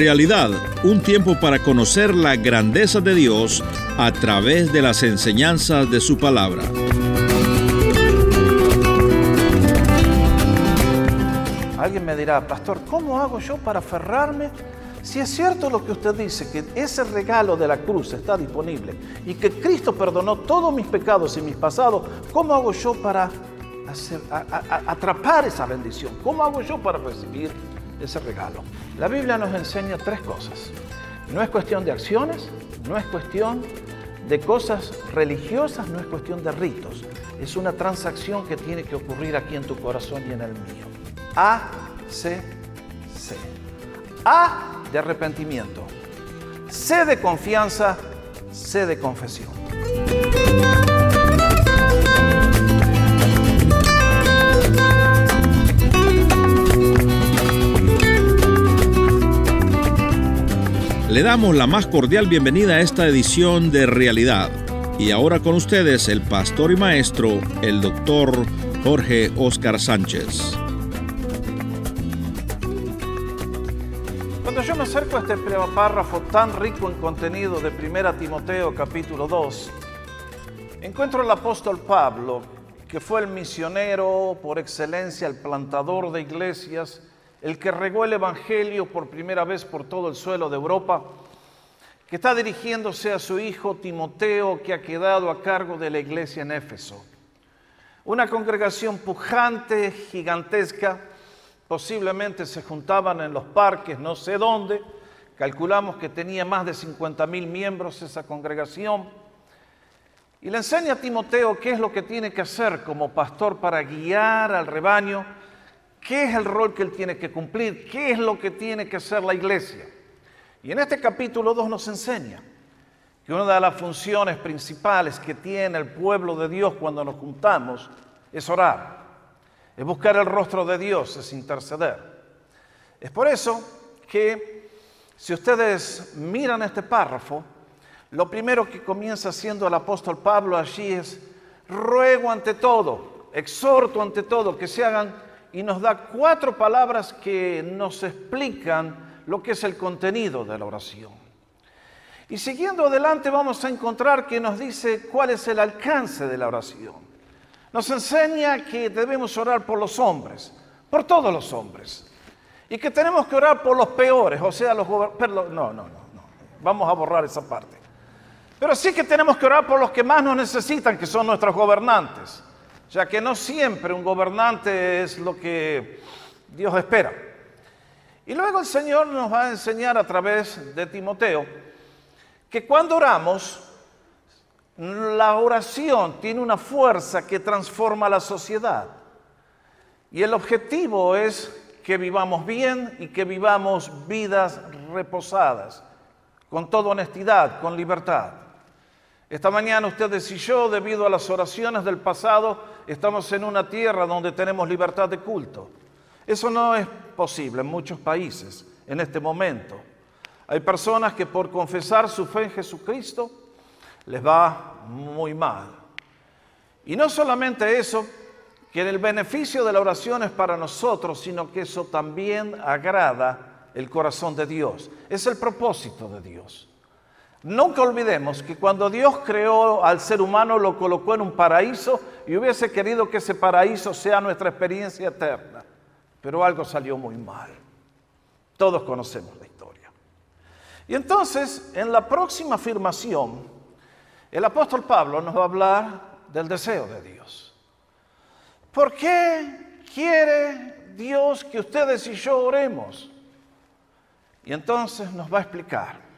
Realidad, un tiempo para conocer la grandeza de Dios a través de las enseñanzas de su palabra. Alguien me dirá, pastor, ¿cómo hago yo para aferrarme? Si es cierto lo que usted dice, que ese regalo de la cruz está disponible y que Cristo perdonó todos mis pecados y mis pasados, ¿cómo hago yo para atrapar esa bendición? ¿Cómo hago yo para recibir ese regalo? La Biblia nos enseña tres cosas. No es cuestión de acciones, no es cuestión de cosas religiosas, no es cuestión de ritos. Es una transacción que tiene que ocurrir aquí en tu corazón y en el mío. A, C, C. A de arrepentimiento. C de confianza, C de confesión. Le damos la más cordial bienvenida a esta edición de Realidad. Y ahora con ustedes el pastor y maestro, el doctor Jorge Oscar Sánchez. Cuando yo me acerco a este párrafo tan rico en contenido de 1 Timoteo capítulo 2, encuentro al apóstol Pablo, que fue el misionero por excelencia, el plantador de iglesias, el que regó el Evangelio por primera vez por todo el suelo de Europa, que está dirigiéndose a su hijo Timoteo, que ha quedado a cargo de la iglesia en Éfeso. Una congregación pujante, gigantesca, posiblemente se juntaban en los parques, no sé dónde, calculamos que tenía más de 50 mil miembros esa congregación, y le enseña a Timoteo qué es lo que tiene que hacer como pastor para guiar al rebaño, qué es el rol que él tiene que cumplir, qué es lo que tiene que hacer la iglesia. Y en este capítulo 2 nos enseña que una de las funciones principales que tiene el pueblo de Dios cuando nos juntamos es orar, es buscar el rostro de Dios, es interceder. Es por eso que si ustedes miran este párrafo, lo primero que comienza haciendo el apóstol Pablo allí es, ruego ante todo, exhorto ante todo que se hagan y nos da cuatro palabras que nos explican lo que es el contenido de la oración. Y siguiendo adelante vamos a encontrar que nos dice cuál es el alcance de la oración. Nos enseña que debemos orar por los hombres, por todos los hombres. Y que tenemos que orar por los peores, o sea, los gobernantes. No, no, no, no. Vamos a borrar esa parte. Pero sí que tenemos que orar por los que más nos necesitan, que son nuestros gobernantes ya que no siempre un gobernante es lo que Dios espera. Y luego el Señor nos va a enseñar a través de Timoteo que cuando oramos, la oración tiene una fuerza que transforma la sociedad. Y el objetivo es que vivamos bien y que vivamos vidas reposadas, con toda honestidad, con libertad. Esta mañana ustedes y yo, debido a las oraciones del pasado, estamos en una tierra donde tenemos libertad de culto. Eso no es posible en muchos países en este momento. Hay personas que por confesar su fe en Jesucristo les va muy mal. Y no solamente eso, que el beneficio de la oración es para nosotros, sino que eso también agrada el corazón de Dios. Es el propósito de Dios. Nunca olvidemos que cuando Dios creó al ser humano lo colocó en un paraíso y hubiese querido que ese paraíso sea nuestra experiencia eterna. Pero algo salió muy mal. Todos conocemos la historia. Y entonces, en la próxima afirmación, el apóstol Pablo nos va a hablar del deseo de Dios. ¿Por qué quiere Dios que ustedes y yo oremos? Y entonces nos va a explicar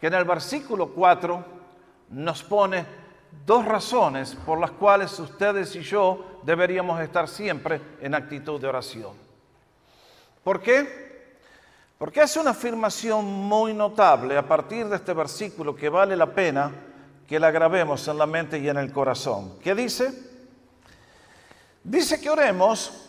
que en el versículo 4 nos pone dos razones por las cuales ustedes y yo deberíamos estar siempre en actitud de oración. ¿Por qué? Porque es una afirmación muy notable a partir de este versículo que vale la pena que la grabemos en la mente y en el corazón. ¿Qué dice? Dice que oremos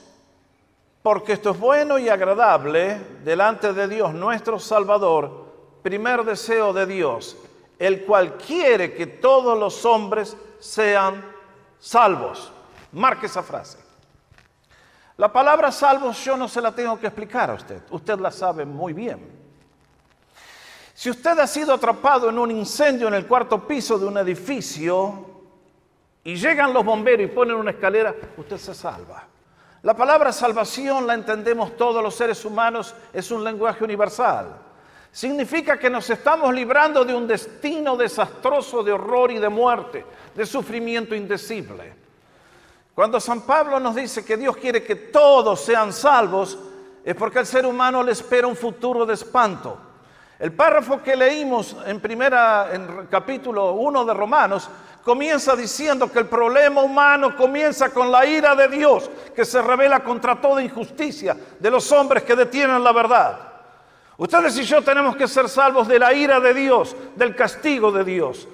porque esto es bueno y agradable delante de Dios nuestro Salvador, primer deseo de Dios, el cual quiere que todos los hombres sean salvos. Marque esa frase. La palabra salvos yo no se la tengo que explicar a usted, usted la sabe muy bien. Si usted ha sido atrapado en un incendio en el cuarto piso de un edificio y llegan los bomberos y ponen una escalera, usted se salva. La palabra salvación la entendemos todos los seres humanos, es un lenguaje universal. Significa que nos estamos librando de un destino desastroso de horror y de muerte, de sufrimiento indecible. Cuando San Pablo nos dice que Dios quiere que todos sean salvos, es porque al ser humano le espera un futuro de espanto. El párrafo que leímos en primera en capítulo 1 de Romanos comienza diciendo que el problema humano comienza con la ira de Dios que se revela contra toda injusticia de los hombres que detienen la verdad. Ustedes y yo tenemos que ser salvos de la ira de Dios, del castigo de Dios.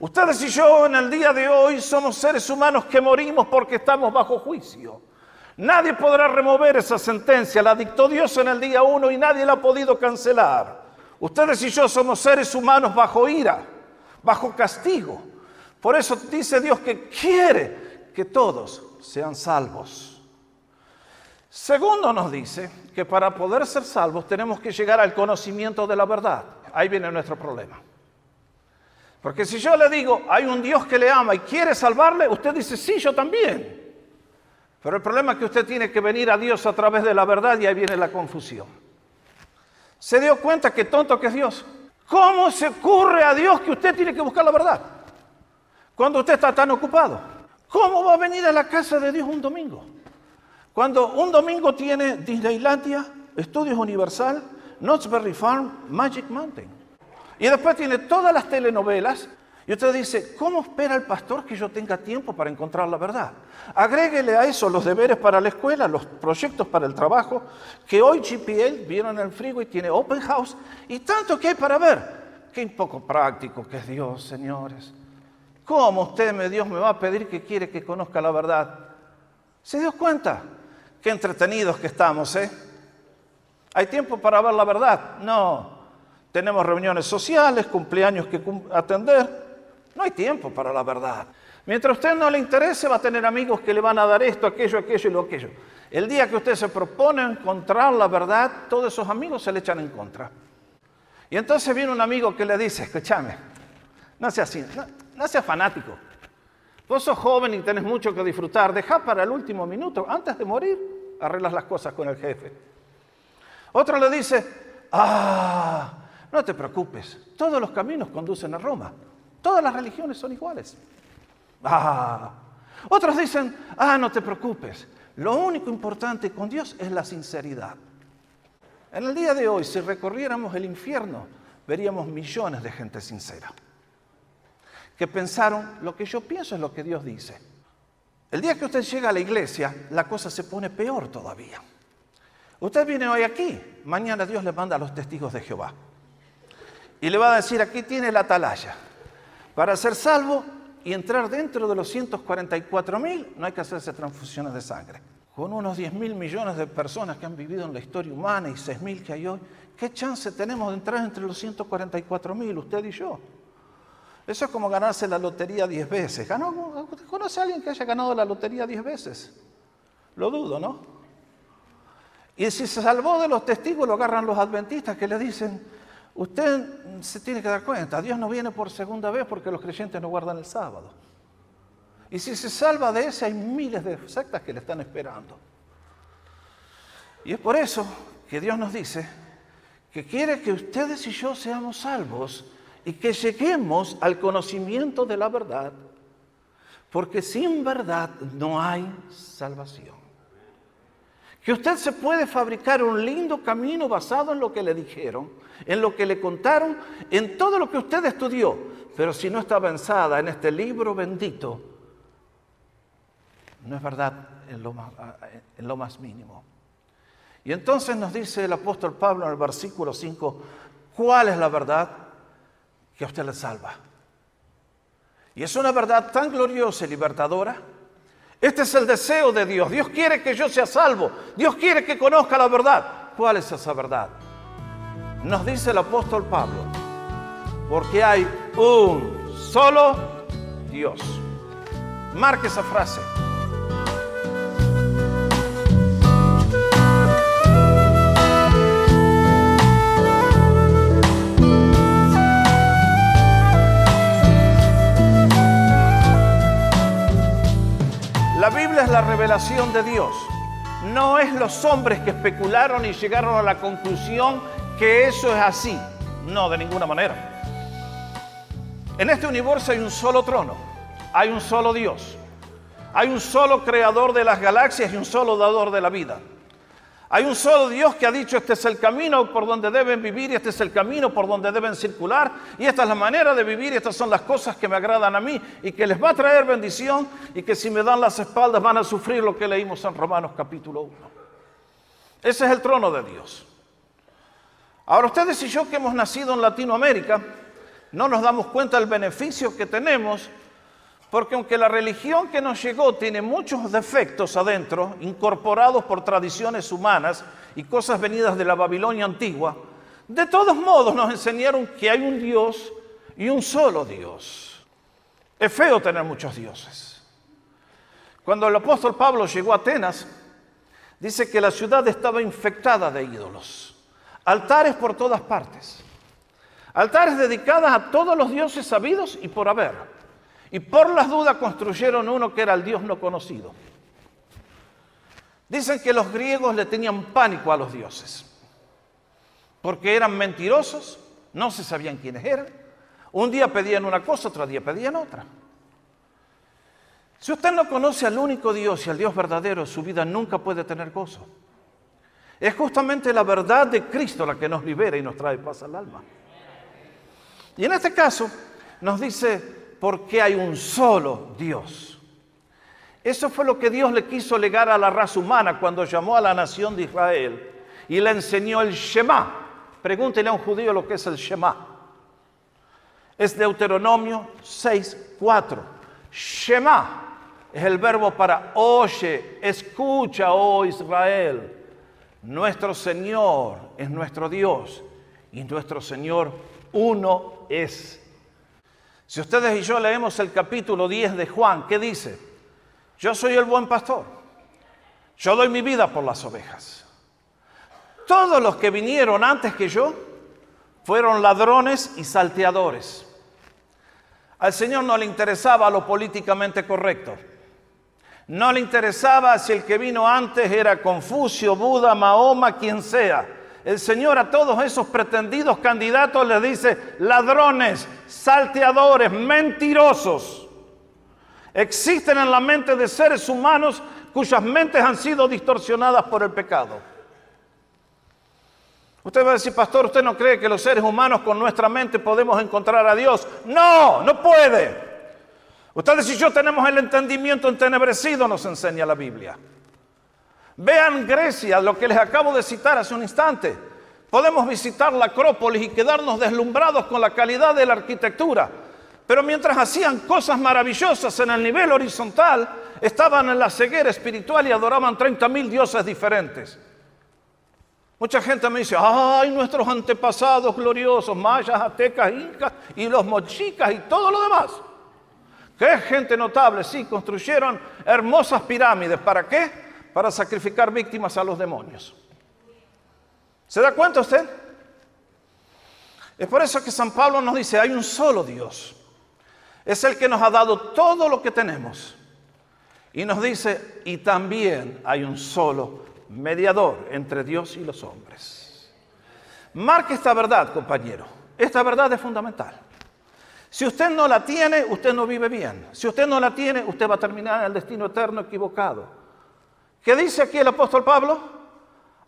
Ustedes y yo en el día de hoy somos seres humanos que morimos porque estamos bajo juicio. Nadie podrá remover esa sentencia, la dictó Dios en el día uno y nadie la ha podido cancelar. Ustedes y yo somos seres humanos bajo ira, bajo castigo. Por eso dice Dios que quiere que todos sean salvos. Segundo nos dice que para poder ser salvos tenemos que llegar al conocimiento de la verdad. Ahí viene nuestro problema. Porque si yo le digo, hay un Dios que le ama y quiere salvarle, usted dice, sí, yo también. Pero el problema es que usted tiene que venir a Dios a través de la verdad y ahí viene la confusión. ¿Se dio cuenta que tonto que es Dios? ¿Cómo se ocurre a Dios que usted tiene que buscar la verdad? Cuando usted está tan ocupado. ¿Cómo va a venir a la casa de Dios un domingo? Cuando un domingo tiene Disneylandia, Estudios Universal, Knott's Farm, Magic Mountain. Y después tiene todas las telenovelas. Y usted dice, ¿cómo espera el pastor que yo tenga tiempo para encontrar la verdad? Agréguele a eso los deberes para la escuela, los proyectos para el trabajo, que hoy GPL vieron en el frigo y tiene open house, y tanto que hay para ver. Qué poco práctico que es Dios, señores. ¿Cómo usted, Dios, me va a pedir que quiere que conozca la verdad? ¿Se dio cuenta? Qué entretenidos que estamos, ¿eh? ¿Hay tiempo para ver la verdad? No. Tenemos reuniones sociales, cumpleaños que atender. No hay tiempo para la verdad. Mientras a usted no le interese, va a tener amigos que le van a dar esto, aquello, aquello y lo aquello. El día que usted se propone encontrar la verdad, todos esos amigos se le echan en contra. Y entonces viene un amigo que le dice, escúchame, no sea así, no seas fanático. Vos sos joven y tenés mucho que disfrutar. Deja para el último minuto, antes de morir, arreglas las cosas con el jefe. Otro le dice, ah, no te preocupes, todos los caminos conducen a Roma. Todas las religiones son iguales. Ah. Otros dicen, ah, no te preocupes, lo único importante con Dios es la sinceridad. En el día de hoy, si recorriéramos el infierno, veríamos millones de gente sincera que pensaron, lo que yo pienso es lo que Dios dice. El día que usted llega a la iglesia, la cosa se pone peor todavía. Usted viene hoy aquí, mañana Dios le manda a los testigos de Jehová. Y le va a decir, aquí tiene la atalaya. Para ser salvo y entrar dentro de los 144 mil, no hay que hacerse transfusiones de sangre. Con unos 10 mil millones de personas que han vivido en la historia humana y 6 mil que hay hoy, ¿qué chance tenemos de entrar entre los 144 mil, usted y yo? Eso es como ganarse la lotería diez veces. ¿Conoce a alguien que haya ganado la lotería diez veces? Lo dudo, ¿no? Y si se salvó de los testigos, lo agarran los adventistas que le dicen, usted se tiene que dar cuenta, Dios no viene por segunda vez porque los creyentes no guardan el sábado. Y si se salva de ese, hay miles de sectas que le están esperando. Y es por eso que Dios nos dice que quiere que ustedes y yo seamos salvos y que lleguemos al conocimiento de la verdad, porque sin verdad no hay salvación. Que usted se puede fabricar un lindo camino basado en lo que le dijeron, en lo que le contaron, en todo lo que usted estudió, pero si no está avanzada en este libro bendito, no es verdad en lo más, mínimo. Y entonces nos dice el apóstol Pablo en el versículo 5, ¿cuál es la verdad? Que a usted le salva. Y es una verdad tan gloriosa y libertadora. Este es el deseo de Dios. Dios quiere que yo sea salvo. Dios quiere que conozca la verdad. ¿Cuál es esa verdad? Nos dice el apóstol Pablo. Porque hay un solo Dios. Marque esa frase. La revelación de Dios. No es los hombres que especularon y llegaron a la conclusión que eso es así. No, de ninguna manera. En este universo hay un solo trono, hay un solo Dios, hay un solo creador de las galaxias y un solo dador de la vida. Hay un solo Dios que ha dicho, este es el camino por donde deben vivir y este es el camino por donde deben circular y esta es la manera de vivir y estas son las cosas que me agradan a mí y que les va a traer bendición y que si me dan las espaldas van a sufrir lo que leímos en Romanos capítulo 1. Ese es el trono de Dios. Ahora ustedes y yo que hemos nacido en Latinoamérica, no nos damos cuenta del beneficio que tenemos, porque aunque la religión que nos llegó tiene muchos defectos adentro, incorporados por tradiciones humanas y cosas venidas de la Babilonia antigua, de todos modos nos enseñaron que hay un Dios y un solo Dios. Es feo tener muchos dioses. Cuando el apóstol Pablo llegó a Atenas, dice que la ciudad estaba infectada de ídolos, altares por todas partes. Altares dedicados a todos los dioses sabidos y por haber. Y por las dudas construyeron uno que era el Dios no conocido. Dicen que los griegos le tenían pánico a los dioses, porque eran mentirosos, no se sabían quiénes eran. Un día pedían una cosa, otro día pedían otra. Si usted no conoce al único Dios y al Dios verdadero, su vida nunca puede tener gozo. Es justamente la verdad de Cristo la que nos libera y nos trae paz al alma. Y en este caso nos dice, porque hay un solo Dios. Eso fue lo que Dios le quiso legar a la raza humana cuando llamó a la nación de Israel y le enseñó el Shema. Pregúntele a un judío lo que es el Shema. Es Deuteronomio 6, 4. Shema es el verbo para oye, escucha, oh Israel. Nuestro Señor es nuestro Dios y nuestro Señor uno es. Si ustedes y yo leemos el capítulo 10 de Juan, ¿qué dice? Yo soy el buen pastor. Yo doy mi vida por las ovejas. Todos los que vinieron antes que yo fueron ladrones y salteadores. Al Señor no le interesaba lo políticamente correcto. No le interesaba si el que vino antes era Confucio, Buda, Mahoma, quien sea el Señor a todos esos pretendidos candidatos les dice, ladrones, salteadores, mentirosos. Existen en la mente de seres humanos cuyas mentes han sido distorsionadas por el pecado. Usted va a decir, pastor, ¿usted no cree que los seres humanos con nuestra mente podemos encontrar a Dios? No, no puede. Ustedes y yo tenemos el entendimiento entenebrecido, nos enseña la Biblia. Vean Grecia, lo que les acabo de citar hace un instante. Podemos visitar la Acrópolis y quedarnos deslumbrados con la calidad de la arquitectura. Pero mientras hacían cosas maravillosas en el nivel horizontal, estaban en la ceguera espiritual y adoraban 30 mil dioses diferentes. Mucha gente me dice, ay, nuestros antepasados gloriosos, mayas, aztecas, incas y los mochicas y todo lo demás. Qué gente notable, sí, construyeron hermosas pirámides. ¿Para qué? Para sacrificar víctimas a los demonios. ¿Se da cuenta usted? Es por eso que San Pablo nos dice, hay un solo Dios. Es el que nos ha dado todo lo que tenemos. Y nos dice, y también hay un solo mediador entre Dios y los hombres. Marque esta verdad, compañero. Esta verdad es fundamental. Si usted no la tiene, usted no vive bien. Si usted no la tiene, usted va a terminar en el destino eterno equivocado. ¿Qué dice aquí el apóstol Pablo?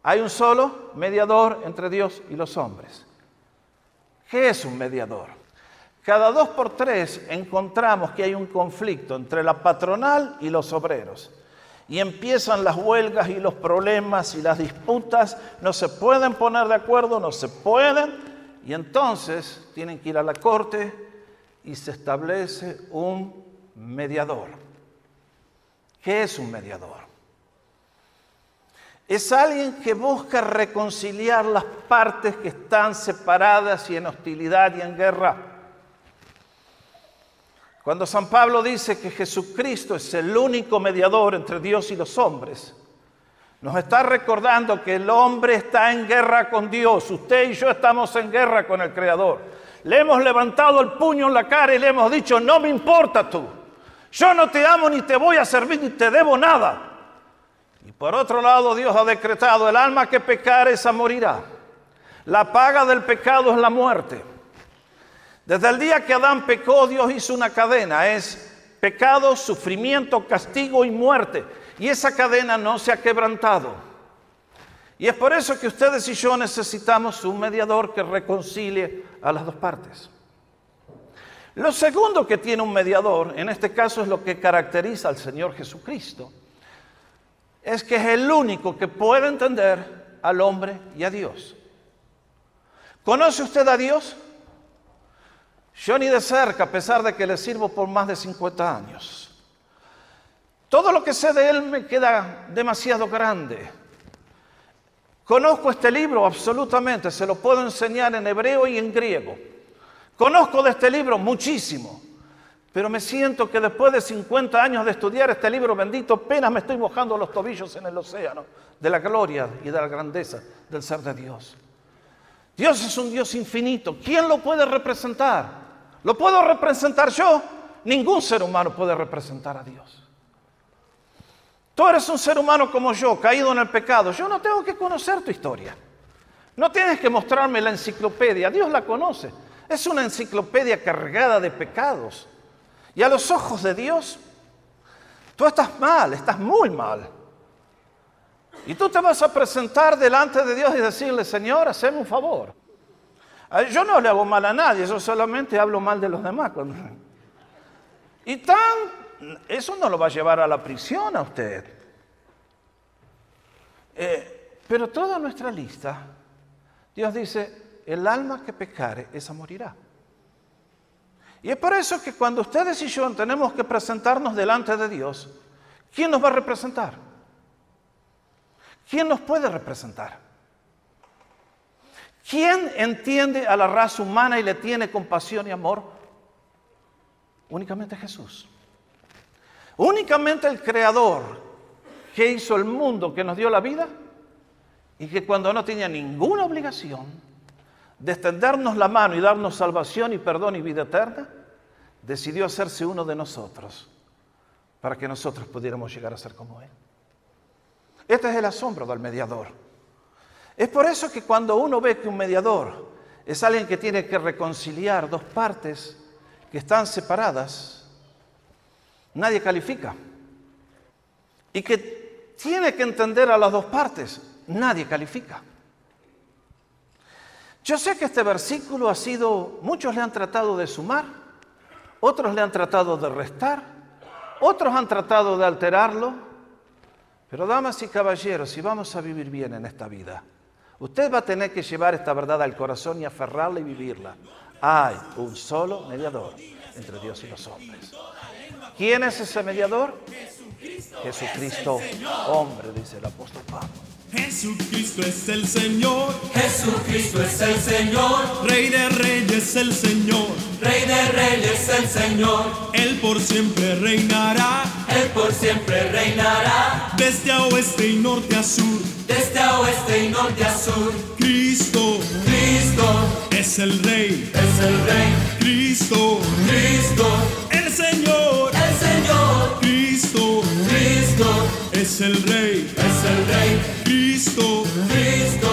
Hay un solo mediador entre Dios y los hombres. ¿Qué es un mediador? Cada dos por tres encontramos que hay un conflicto entre la patronal y los obreros. Y empiezan las huelgas y los problemas y las disputas. No se pueden poner de acuerdo, no se pueden. Y entonces tienen que ir a la corte y se establece un mediador. ¿Qué es un mediador? Es alguien que busca reconciliar las partes que están separadas y en hostilidad y en guerra. Cuando San Pablo dice que Jesucristo es el único mediador entre Dios y los hombres, nos está recordando que el hombre está en guerra con Dios. Usted y yo estamos en guerra con el Creador. Le hemos levantado el puño en la cara y le hemos dicho, no me importa tú. Yo no te amo ni te voy a servir ni te debo nada. Y por otro lado, Dios ha decretado, el alma que pecare esa morirá. La paga del pecado es la muerte. Desde el día que Adán pecó, Dios hizo una cadena. Es pecado, sufrimiento, castigo y muerte. Y esa cadena no se ha quebrantado. Y es por eso que ustedes y yo necesitamos un mediador que reconcilie a las dos partes. Lo segundo que tiene un mediador, en este caso es lo que caracteriza al Señor Jesucristo, es que es el único que puede entender al hombre y a Dios. ¿Conoce usted a Dios? Yo ni de cerca, a pesar de que le sirvo por más de 50 años. Todo lo que sé de Él me queda demasiado grande. Conozco este libro absolutamente, se lo puedo enseñar en hebreo y en griego. Conozco de este libro muchísimo, pero me siento que después de 50 años de estudiar este libro bendito, apenas me estoy mojando los tobillos en el océano de la gloria y de la grandeza del ser de Dios. Dios es un Dios infinito. ¿Quién lo puede representar? ¿Lo puedo representar yo? Ningún ser humano puede representar a Dios. Tú eres un ser humano como yo, caído en el pecado. Yo no tengo que conocer tu historia. No tienes que mostrarme la enciclopedia. Dios la conoce. Es una enciclopedia cargada de pecados. Y a los ojos de Dios, tú estás mal, estás muy mal. Y tú te vas a presentar delante de Dios y decirle, Señor, hazme un favor. Yo no le hago mal a nadie, yo solamente hablo mal de los demás. Y tan, eso no lo va a llevar a la prisión a usted. Eh, pero toda nuestra lista, Dios dice, el alma que pecare, esa morirá. Y es por eso que cuando ustedes y yo tenemos que presentarnos delante de Dios, ¿quién nos va a representar? ¿Quién nos puede representar? ¿Quién entiende a la raza humana y le tiene compasión y amor? Únicamente Jesús. Únicamente el Creador que hizo el mundo, que nos dio la vida y que cuando no tenía ninguna obligación, de extendernos la mano y darnos salvación y perdón y vida eterna, decidió hacerse uno de nosotros para que nosotros pudiéramos llegar a ser como Él. Este es el asombro del mediador. Es por eso que cuando uno ve que un mediador es alguien que tiene que reconciliar dos partes que están separadas, nadie califica. Y que tiene que entender a las dos partes, nadie califica. Yo sé que este versículo ha sido, muchos le han tratado de sumar, otros le han tratado de restar, otros han tratado de alterarlo, pero damas y caballeros, si vamos a vivir bien en esta vida, usted va a tener que llevar esta verdad al corazón y aferrarla y vivirla. Hay un solo mediador entre Dios y los hombres. ¿Quién es ese mediador? Jesucristo, hombre, dice el apóstol Pablo. Jesucristo es el Señor. Jesucristo es el Señor. Rey de reyes el Señor. Rey de reyes el Señor. Él por siempre reinará. Él por siempre reinará. Desde a oeste y norte a sur. Desde a oeste y norte a sur. Cristo. Cristo. Es el Rey. Es el Rey. Cristo. Cristo. El Señor. El Señor. Es el Rey. Es el Rey. Cristo. Cristo.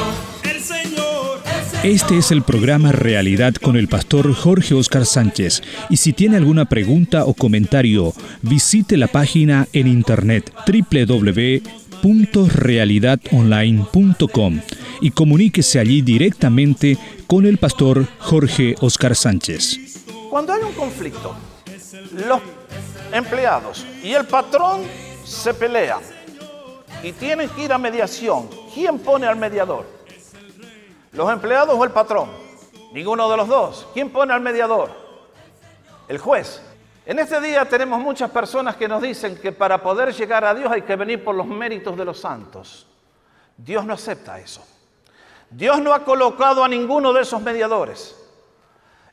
El Señor. Este es el programa Realidad con el pastor Jorge Oscar Sánchez y si tiene alguna pregunta o comentario, visite la página en internet www.realidadonline.com y comuníquese allí directamente con el pastor Jorge Oscar Sánchez. Cuando hay un conflicto, los empleados y el patrón se pelean y tienen que ir a mediación. ¿Quién pone al mediador? ¿Los empleados o el patrón? Ninguno de los dos. ¿Quién pone al mediador? El juez. En este día tenemos muchas personas que nos dicen que para poder llegar a Dios hay que venir por los méritos de los santos. Dios no acepta eso. Dios no ha colocado a ninguno de esos mediadores.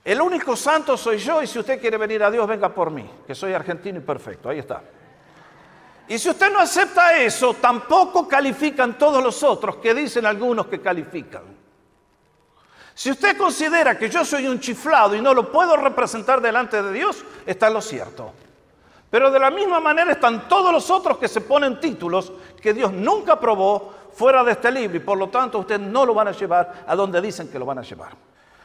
El único santo soy yo y si usted quiere venir a Dios, venga por mí, que soy argentino y perfecto. Ahí está. Y si usted no acepta eso, tampoco califican todos los otros que dicen algunos que califican. Si usted considera que yo soy un chiflado y no lo puedo representar delante de Dios, está lo cierto. Pero de la misma manera están todos los otros que se ponen títulos que Dios nunca aprobó fuera de este libro y por lo tanto ustedes no lo van a llevar a donde dicen que lo van a llevar.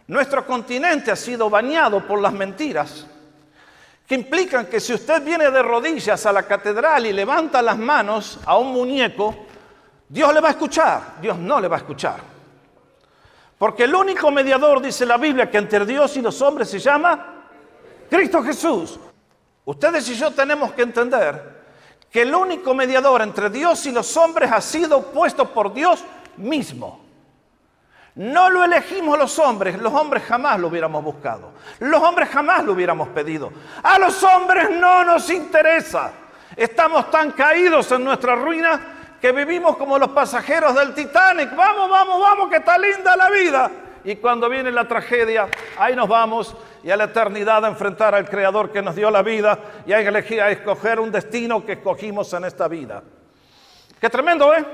Nuestro continente ha sido bañado por las mentiras que implican que si usted viene de rodillas a la catedral y levanta las manos a un muñeco, Dios le va a escuchar, Dios no le va a escuchar. Porque el único mediador, dice la Biblia, que entre Dios y los hombres se llama Cristo Jesús. Ustedes y yo tenemos que entender que el único mediador entre Dios y los hombres ha sido puesto por Dios mismo. No lo elegimos los hombres, los hombres jamás lo hubiéramos buscado, los hombres jamás lo hubiéramos pedido. A los hombres no nos interesa. Estamos tan caídos en nuestra ruina que vivimos como los pasajeros del Titanic. Vamos, vamos, vamos, que está linda la vida. Y cuando viene la tragedia, ahí nos vamos y a la eternidad a enfrentar al Creador que nos dio la vida y a elegir, a escoger un destino que escogimos en esta vida. Qué tremendo, ¿eh?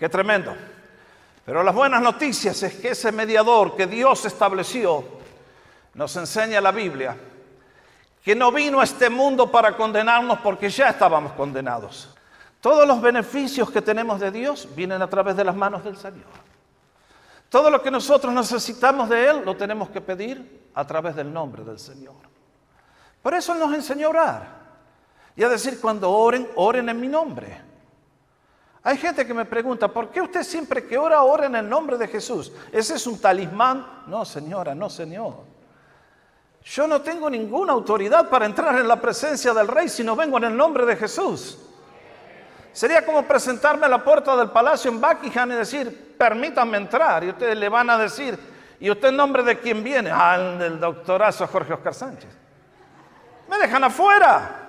Qué tremendo. Pero las buenas noticias es que ese mediador que Dios estableció nos enseña la Biblia que no vino a este mundo para condenarnos porque ya estábamos condenados. Todos los beneficios que tenemos de Dios vienen a través de las manos del Señor. Todo lo que nosotros necesitamos de Él lo tenemos que pedir a través del nombre del Señor. Por eso nos enseñó a orar. Y a decir, cuando oren, oren en mi nombre. Hay gente que me pregunta, ¿por qué usted siempre que ora, ora en el nombre de Jesús? ¿Ese es un talismán? No, señora, no, señor. Yo no tengo ninguna autoridad para entrar en la presencia del rey si no vengo en el nombre de Jesús. Sería como presentarme a la puerta del palacio en Buckingham y decir, permítanme entrar. Y ustedes le van a decir, ¿y usted en nombre de quién viene? Ah, del doctorazo Jorge Oscar Sánchez. Me dejan afuera.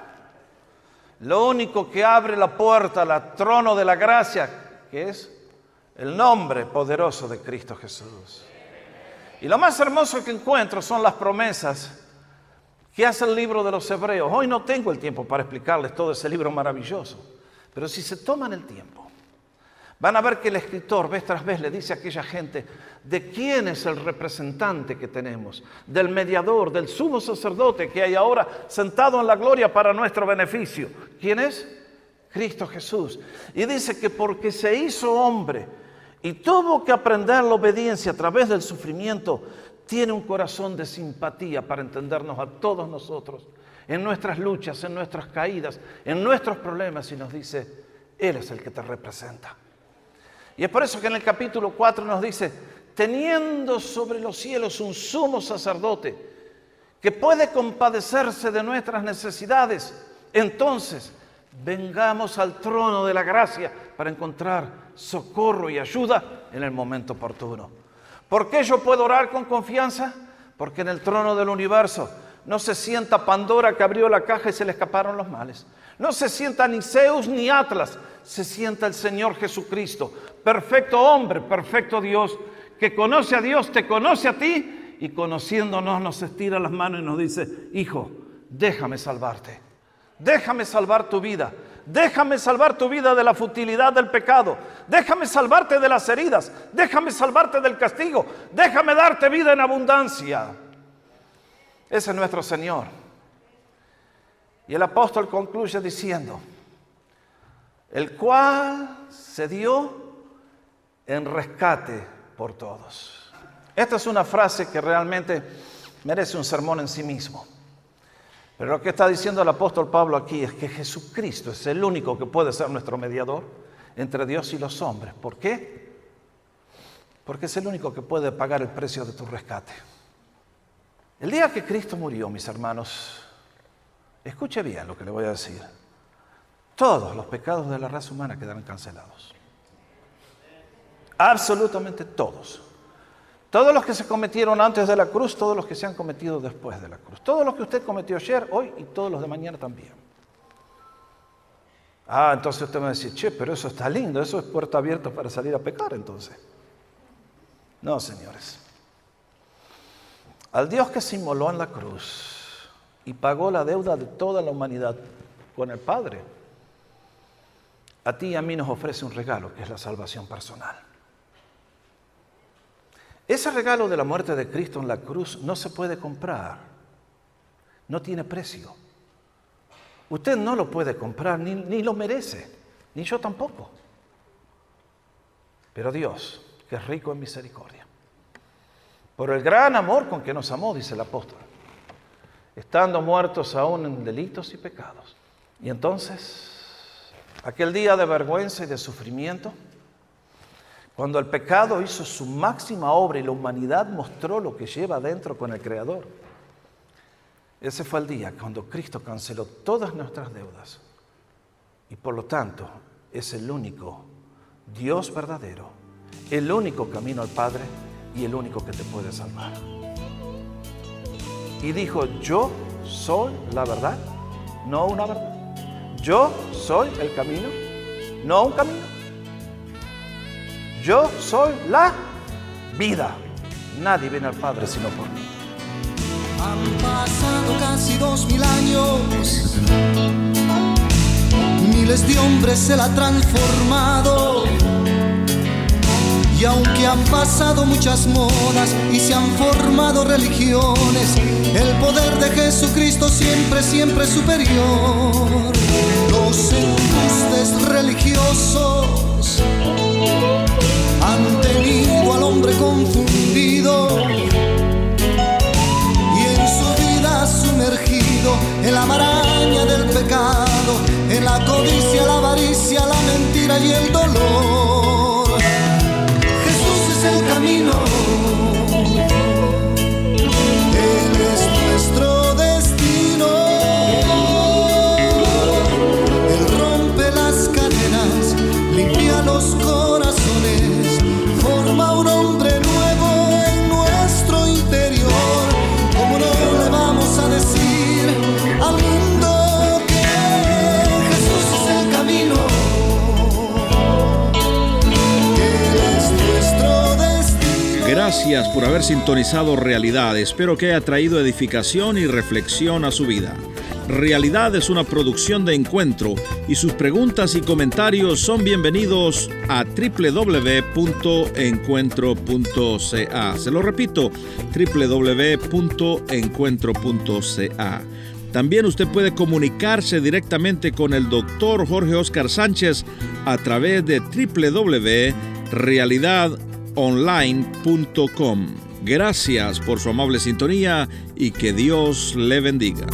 Lo único que abre la puerta al trono de la gracia, que es el nombre poderoso de Cristo Jesús. Y lo más hermoso que encuentro son las promesas que hace el libro de los Hebreos. Hoy no tengo el tiempo para explicarles todo ese libro maravilloso, pero si se toman el tiempo, Van a ver que el escritor vez tras vez le dice a aquella gente de quién es el representante que tenemos, del mediador, del sumo sacerdote que hay ahora sentado en la gloria para nuestro beneficio. ¿Quién es? Cristo Jesús. Y dice que porque se hizo hombre y tuvo que aprender la obediencia a través del sufrimiento, tiene un corazón de simpatía para entendernos a todos nosotros en nuestras luchas, en nuestras caídas, en nuestros problemas y nos dice, Él es el que te representa. Y es por eso que en el capítulo 4 nos dice, teniendo sobre los cielos un sumo sacerdote que puede compadecerse de nuestras necesidades, entonces vengamos al trono de la gracia para encontrar socorro y ayuda en el momento oportuno. ¿Por qué yo puedo orar con confianza? Porque en el trono del universo no se sienta Pandora que abrió la caja y se le escaparon los males. No se sienta ni Zeus ni Atlas, se sienta el Señor Jesucristo, perfecto hombre, perfecto Dios, que conoce a Dios, te conoce a ti y conociéndonos nos estira las manos y nos dice, hijo, déjame salvarte, déjame salvar tu vida, déjame salvar tu vida de la futilidad del pecado, déjame salvarte de las heridas, déjame salvarte del castigo, déjame darte vida en abundancia. Ese es nuestro Señor. Y el apóstol concluye diciendo, el cual se dio en rescate por todos. Esta es una frase que realmente merece un sermón en sí mismo. Pero lo que está diciendo el apóstol Pablo aquí es que Jesucristo es el único que puede ser nuestro mediador entre Dios y los hombres. ¿Por qué? Porque es el único que puede pagar el precio de tu rescate. El día que Cristo murió, mis hermanos, escuche bien lo que le voy a decir todos los pecados de la raza humana quedarán cancelados. Absolutamente todos. Todos los que se cometieron antes de la cruz, todos los que se han cometido después de la cruz. Todos los que usted cometió ayer, hoy y todos los de mañana también. Ah, entonces usted me decir, che, pero eso está lindo, eso es puerta abierta para salir a pecar entonces. No, señores. Al Dios que se inmoló en la cruz y pagó la deuda de toda la humanidad con el Padre, a ti y a mí nos ofrece un regalo, que es la salvación personal. Ese regalo de la muerte de Cristo en la cruz no se puede comprar, no tiene precio. Usted no lo puede comprar, ni, ni lo merece, ni yo tampoco. Pero Dios, que es rico en misericordia, por el gran amor con que nos amó, dice el apóstol, estando muertos aún en delitos y pecados. Y entonces, aquel día de vergüenza y de sufrimiento, cuando el pecado hizo su máxima obra y la humanidad mostró lo que lleva adentro con el Creador, ese fue el día cuando Cristo canceló todas nuestras deudas y por lo tanto es el único Dios verdadero, el único camino al Padre y el único que te puede salvar. Y dijo, yo soy la verdad, no una verdad. Yo soy el camino, no un camino. Yo soy la vida. Nadie viene al Padre sino por mí. Han pasado casi dos mil años, miles de hombres se la han transformado. Y aunque han pasado muchas modas y se han formado religiones, el poder de Jesucristo siempre, siempre es superior. Los embustes religiosos hombre confundido y en su vida sumergido en la maraña del pecado, en la codicia, la avaricia, la mentira y el dolor. Gracias por haber sintonizado Realidad. Espero que haya traído edificación y reflexión a su vida. Realidad es una producción de encuentro y sus preguntas y comentarios son bienvenidos a www.encuentro.ca. Se lo repito, www.encuentro.ca. También usted puede comunicarse directamente con el doctor Jorge Oscar Sánchez a través de www.realidadonline.com. Gracias por su amable sintonía y que Dios le bendiga.